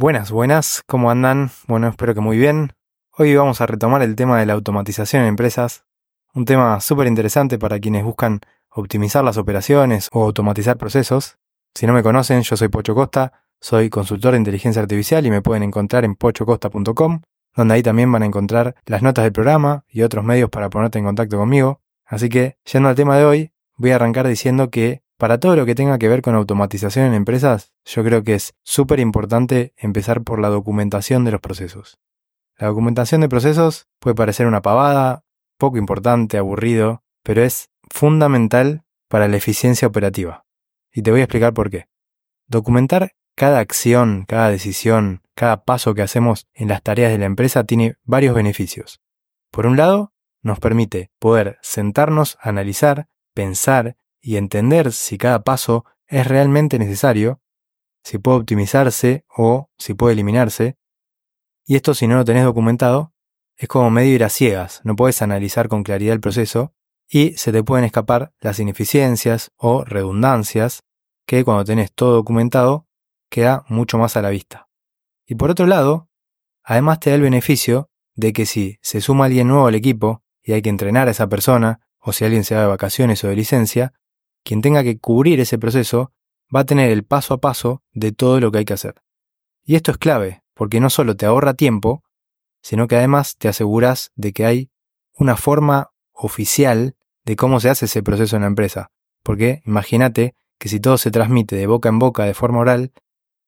Buenas, buenas, ¿cómo andan? Bueno, espero que muy bien. Hoy vamos a retomar el tema de la automatización en empresas, un tema súper interesante para quienes buscan optimizar las operaciones o automatizar procesos. Si no me conocen, yo soy Pocho Costa, soy consultor de inteligencia artificial y me pueden encontrar en pochocosta.com, donde ahí también van a encontrar las notas del programa y otros medios para ponerte en contacto conmigo. Así que, yendo al tema de hoy, voy a arrancar diciendo que para todo lo que tenga que ver con automatización en empresas, yo creo que es súper importante empezar por la documentación de los procesos. La documentación de procesos puede parecer una pavada, poco importante, aburrido, pero es fundamental para la eficiencia operativa. Y te voy a explicar por qué. Documentar cada acción, cada decisión, cada paso que hacemos en las tareas de la empresa tiene varios beneficios. Por un lado, nos permite poder sentarnos, analizar, pensar y entender si cada paso es realmente necesario, si puede optimizarse o si puede eliminarse. Y esto si no lo tenés documentado, es como medio ir a ciegas, no puedes analizar con claridad el proceso y se te pueden escapar las ineficiencias o redundancias que cuando tenés todo documentado queda mucho más a la vista. Y por otro lado, además te da el beneficio de que si se suma alguien nuevo al equipo y hay que entrenar a esa persona, o si alguien se va de vacaciones o de licencia, quien tenga que cubrir ese proceso va a tener el paso a paso de todo lo que hay que hacer. Y esto es clave, porque no solo te ahorra tiempo, sino que además te aseguras de que hay una forma oficial de cómo se hace ese proceso en la empresa. Porque imagínate que si todo se transmite de boca en boca de forma oral,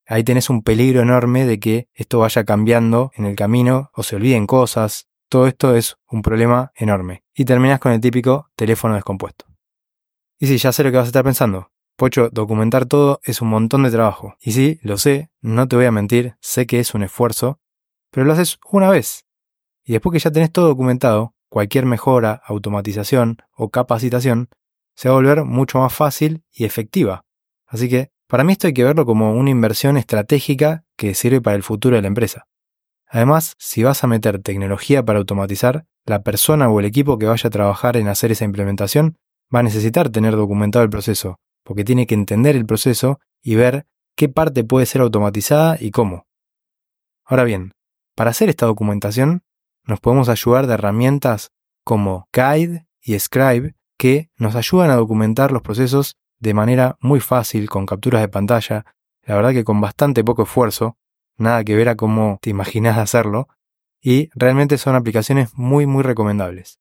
ahí tenés un peligro enorme de que esto vaya cambiando en el camino o se olviden cosas. Todo esto es un problema enorme. Y terminas con el típico teléfono descompuesto. Y sí, ya sé lo que vas a estar pensando. Pocho, documentar todo es un montón de trabajo. Y sí, lo sé, no te voy a mentir, sé que es un esfuerzo, pero lo haces una vez. Y después que ya tenés todo documentado, cualquier mejora, automatización o capacitación se va a volver mucho más fácil y efectiva. Así que, para mí esto hay que verlo como una inversión estratégica que sirve para el futuro de la empresa. Además, si vas a meter tecnología para automatizar, la persona o el equipo que vaya a trabajar en hacer esa implementación va a necesitar tener documentado el proceso, porque tiene que entender el proceso y ver qué parte puede ser automatizada y cómo. Ahora bien, para hacer esta documentación nos podemos ayudar de herramientas como Guide y Scribe que nos ayudan a documentar los procesos de manera muy fácil con capturas de pantalla, la verdad que con bastante poco esfuerzo, nada que ver a cómo te imaginas hacerlo, y realmente son aplicaciones muy muy recomendables.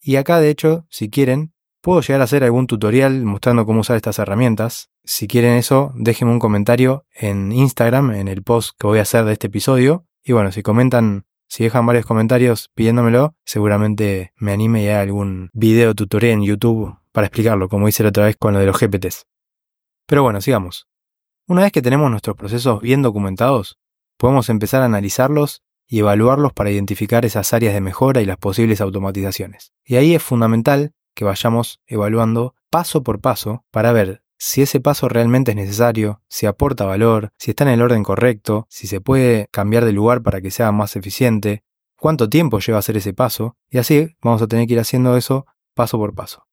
Y acá de hecho, si quieren, Puedo llegar a hacer algún tutorial mostrando cómo usar estas herramientas. Si quieren eso, déjenme un comentario en Instagram, en el post que voy a hacer de este episodio. Y bueno, si comentan, si dejan varios comentarios pidiéndomelo, seguramente me anime y haga algún video tutorial en YouTube para explicarlo, como hice la otra vez con lo de los GPTs. Pero bueno, sigamos. Una vez que tenemos nuestros procesos bien documentados, podemos empezar a analizarlos y evaluarlos para identificar esas áreas de mejora y las posibles automatizaciones. Y ahí es fundamental que vayamos evaluando paso por paso para ver si ese paso realmente es necesario, si aporta valor, si está en el orden correcto, si se puede cambiar de lugar para que sea más eficiente, cuánto tiempo lleva hacer ese paso, y así vamos a tener que ir haciendo eso paso por paso.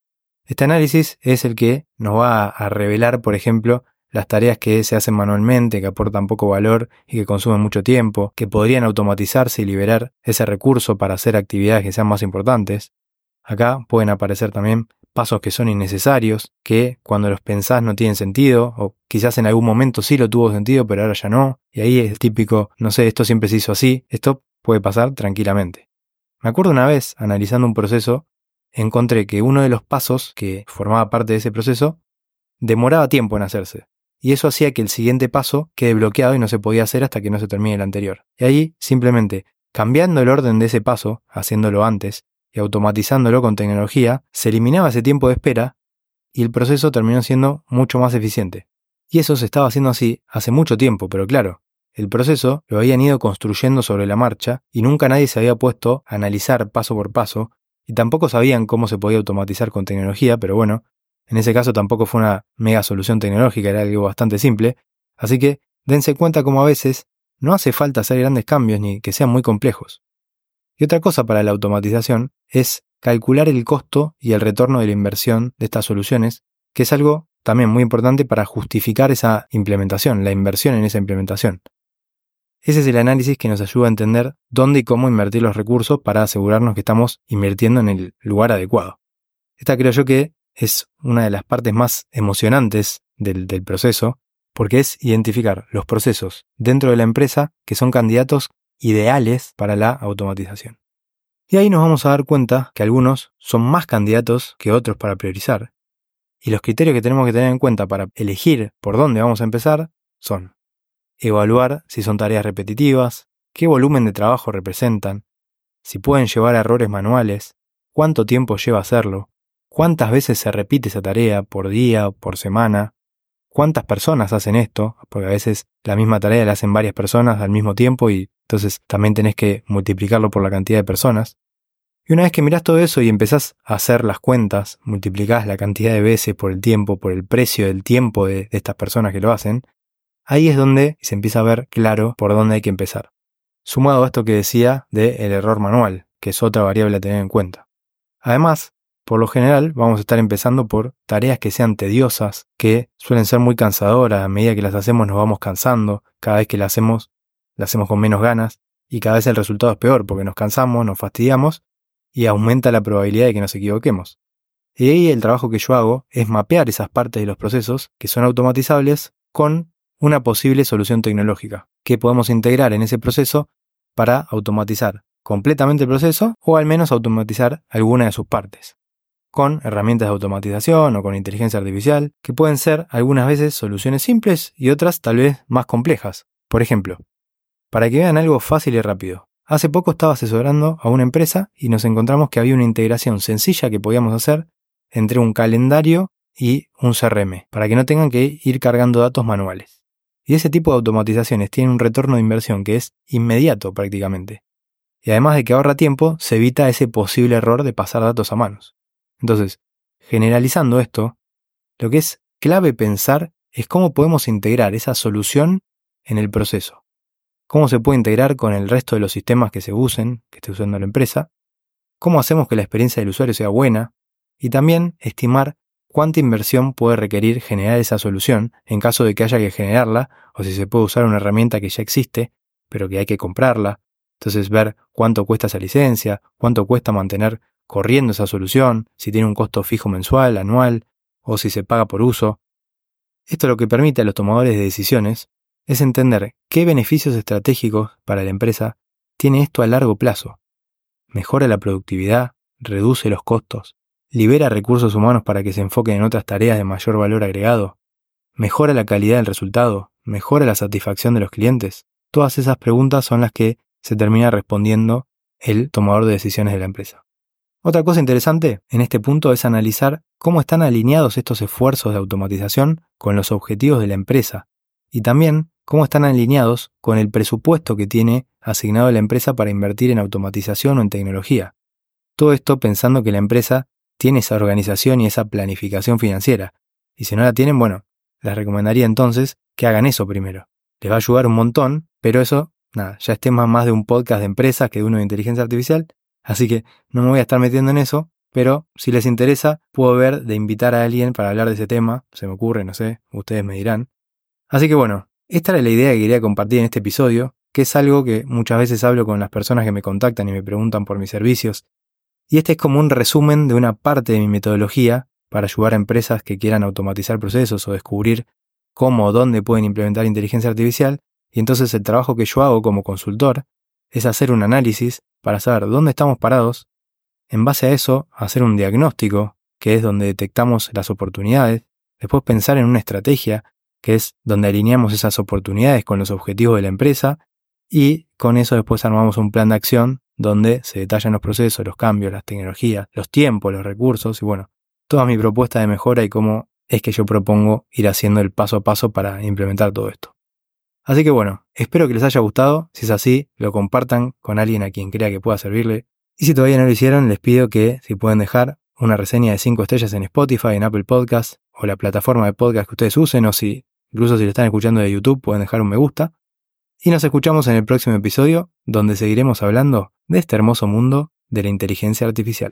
Este análisis es el que nos va a revelar, por ejemplo, las tareas que se hacen manualmente, que aportan poco valor y que consumen mucho tiempo, que podrían automatizarse y liberar ese recurso para hacer actividades que sean más importantes. Acá pueden aparecer también pasos que son innecesarios, que cuando los pensás no tienen sentido, o quizás en algún momento sí lo tuvo sentido, pero ahora ya no, y ahí es típico, no sé, esto siempre se hizo así, esto puede pasar tranquilamente. Me acuerdo una vez, analizando un proceso, encontré que uno de los pasos que formaba parte de ese proceso demoraba tiempo en hacerse, y eso hacía que el siguiente paso quede bloqueado y no se podía hacer hasta que no se termine el anterior. Y ahí, simplemente, cambiando el orden de ese paso, haciéndolo antes, y automatizándolo con tecnología, se eliminaba ese tiempo de espera y el proceso terminó siendo mucho más eficiente. Y eso se estaba haciendo así hace mucho tiempo, pero claro, el proceso lo habían ido construyendo sobre la marcha y nunca nadie se había puesto a analizar paso por paso y tampoco sabían cómo se podía automatizar con tecnología, pero bueno, en ese caso tampoco fue una mega solución tecnológica, era algo bastante simple, así que dense cuenta como a veces no hace falta hacer grandes cambios ni que sean muy complejos. Y otra cosa para la automatización es calcular el costo y el retorno de la inversión de estas soluciones, que es algo también muy importante para justificar esa implementación, la inversión en esa implementación. ese es el análisis que nos ayuda a entender dónde y cómo invertir los recursos para asegurarnos que estamos invirtiendo en el lugar adecuado. Esta creo yo que es una de las partes más emocionantes del, del proceso, porque es identificar los procesos dentro de la empresa que son candidatos ideales para la automatización. Y ahí nos vamos a dar cuenta que algunos son más candidatos que otros para priorizar. Y los criterios que tenemos que tener en cuenta para elegir por dónde vamos a empezar son evaluar si son tareas repetitivas, qué volumen de trabajo representan, si pueden llevar errores manuales, cuánto tiempo lleva hacerlo, cuántas veces se repite esa tarea por día por semana, cuántas personas hacen esto, porque a veces la misma tarea la hacen varias personas al mismo tiempo y entonces también tenés que multiplicarlo por la cantidad de personas. Y una vez que mirás todo eso y empezás a hacer las cuentas, multiplicás la cantidad de veces por el tiempo, por el precio del tiempo de, estas personas que lo hacen, ahí es donde se empieza a ver claro por dónde hay que empezar. Sumado a esto que decía del el error manual, que es otra variable a tener en cuenta. Además, por lo general, vamos a estar empezando por tareas que sean tediosas, que suelen ser muy cansadoras, a medida que las hacemos nos vamos cansando, cada vez que las hacemos, las hacemos con menos ganas, y cada vez el resultado es peor, porque nos cansamos, nos fastidiamos, y aumenta la probabilidad de que nos equivoquemos. Y ahí el trabajo que yo hago es mapear esas partes de los procesos que son automatizables con una posible solución tecnológica que podemos integrar en ese proceso para automatizar completamente el proceso o al menos automatizar alguna de sus partes con herramientas de automatización o con inteligencia artificial, que pueden ser algunas veces soluciones simples y otras tal vez más complejas. Por ejemplo, para que vean algo fácil y rápido. Hace poco estaba asesorando a una empresa y nos encontramos que había una integración sencilla que podíamos hacer entre un calendario y un CRM, para que no tengan que ir cargando datos manuales. Y ese tipo de automatizaciones tienen un retorno de inversión que es inmediato prácticamente. Y además de que ahorra tiempo, se evita ese posible error de pasar datos a manos. Entonces, generalizando esto, lo que es clave pensar es cómo podemos integrar esa solución en el proceso. Cómo se puede integrar con el resto de los sistemas que se usen, que esté usando la empresa. Cómo hacemos que la experiencia del usuario sea buena. Y también estimar cuánta inversión puede requerir generar esa solución en caso de que haya que generarla o si se puede usar una herramienta que ya existe, pero que hay que comprarla. Entonces ver cuánto cuesta esa licencia, cuánto cuesta mantener corriendo esa solución, si tiene un costo fijo mensual, anual, o si se paga por uso. Esto lo que permite a los tomadores de decisiones es entender qué beneficios estratégicos para la empresa tiene esto a largo plazo. Mejora la productividad, reduce los costos, libera recursos humanos para que se enfoquen en otras tareas de mayor valor agregado, mejora la calidad del resultado, mejora la satisfacción de los clientes. Todas esas preguntas son las que se termina respondiendo el tomador de decisiones de la empresa. Otra cosa interesante en este punto es analizar cómo están alineados estos esfuerzos de automatización con los objetivos de la empresa y también cómo están alineados con el presupuesto que tiene asignado la empresa para invertir en automatización o en tecnología. Todo esto pensando que la empresa tiene esa organización y esa planificación financiera. Y si no la tienen, bueno, les recomendaría entonces que hagan eso primero. Les va a ayudar un montón, pero eso, nada, ya es tema más de un podcast de empresas que de uno de inteligencia artificial, Así que no me voy a estar metiendo en eso, pero si les interesa, puedo ver de invitar a alguien para hablar de ese tema, se me ocurre, no sé, ustedes me dirán. Así que bueno, esta era la idea que quería compartir en este episodio, que es algo que muchas veces hablo con las personas que me contactan y me preguntan por mis servicios. Y este es como un resumen de una parte de mi metodología para ayudar a empresas que quieran automatizar procesos o descubrir cómo o dónde pueden implementar inteligencia artificial. Y entonces el trabajo que yo hago como consultor es hacer un análisis para saber dónde estamos parados, en base a eso hacer un diagnóstico, que es donde detectamos las oportunidades, después pensar en una estrategia, que es donde alineamos esas oportunidades con los objetivos de la empresa, y con eso después armamos un plan de acción donde se detallan los procesos, los cambios, las tecnologías, los tiempos, los recursos y bueno, toda mi propuesta de mejora y cómo es que yo propongo ir haciendo el paso a paso para implementar todo esto. Así que bueno, espero que les haya gustado. Si es así, lo compartan con alguien a quien crea que pueda servirle. Y si todavía no lo hicieron, les pido que si pueden dejar una reseña de 5 estrellas en Spotify, en Apple Podcasts o la plataforma de podcast que ustedes usen, o si incluso si lo están escuchando de YouTube, pueden dejar un me gusta. Y nos escuchamos en el próximo episodio, donde seguiremos hablando de este hermoso mundo de la inteligencia artificial.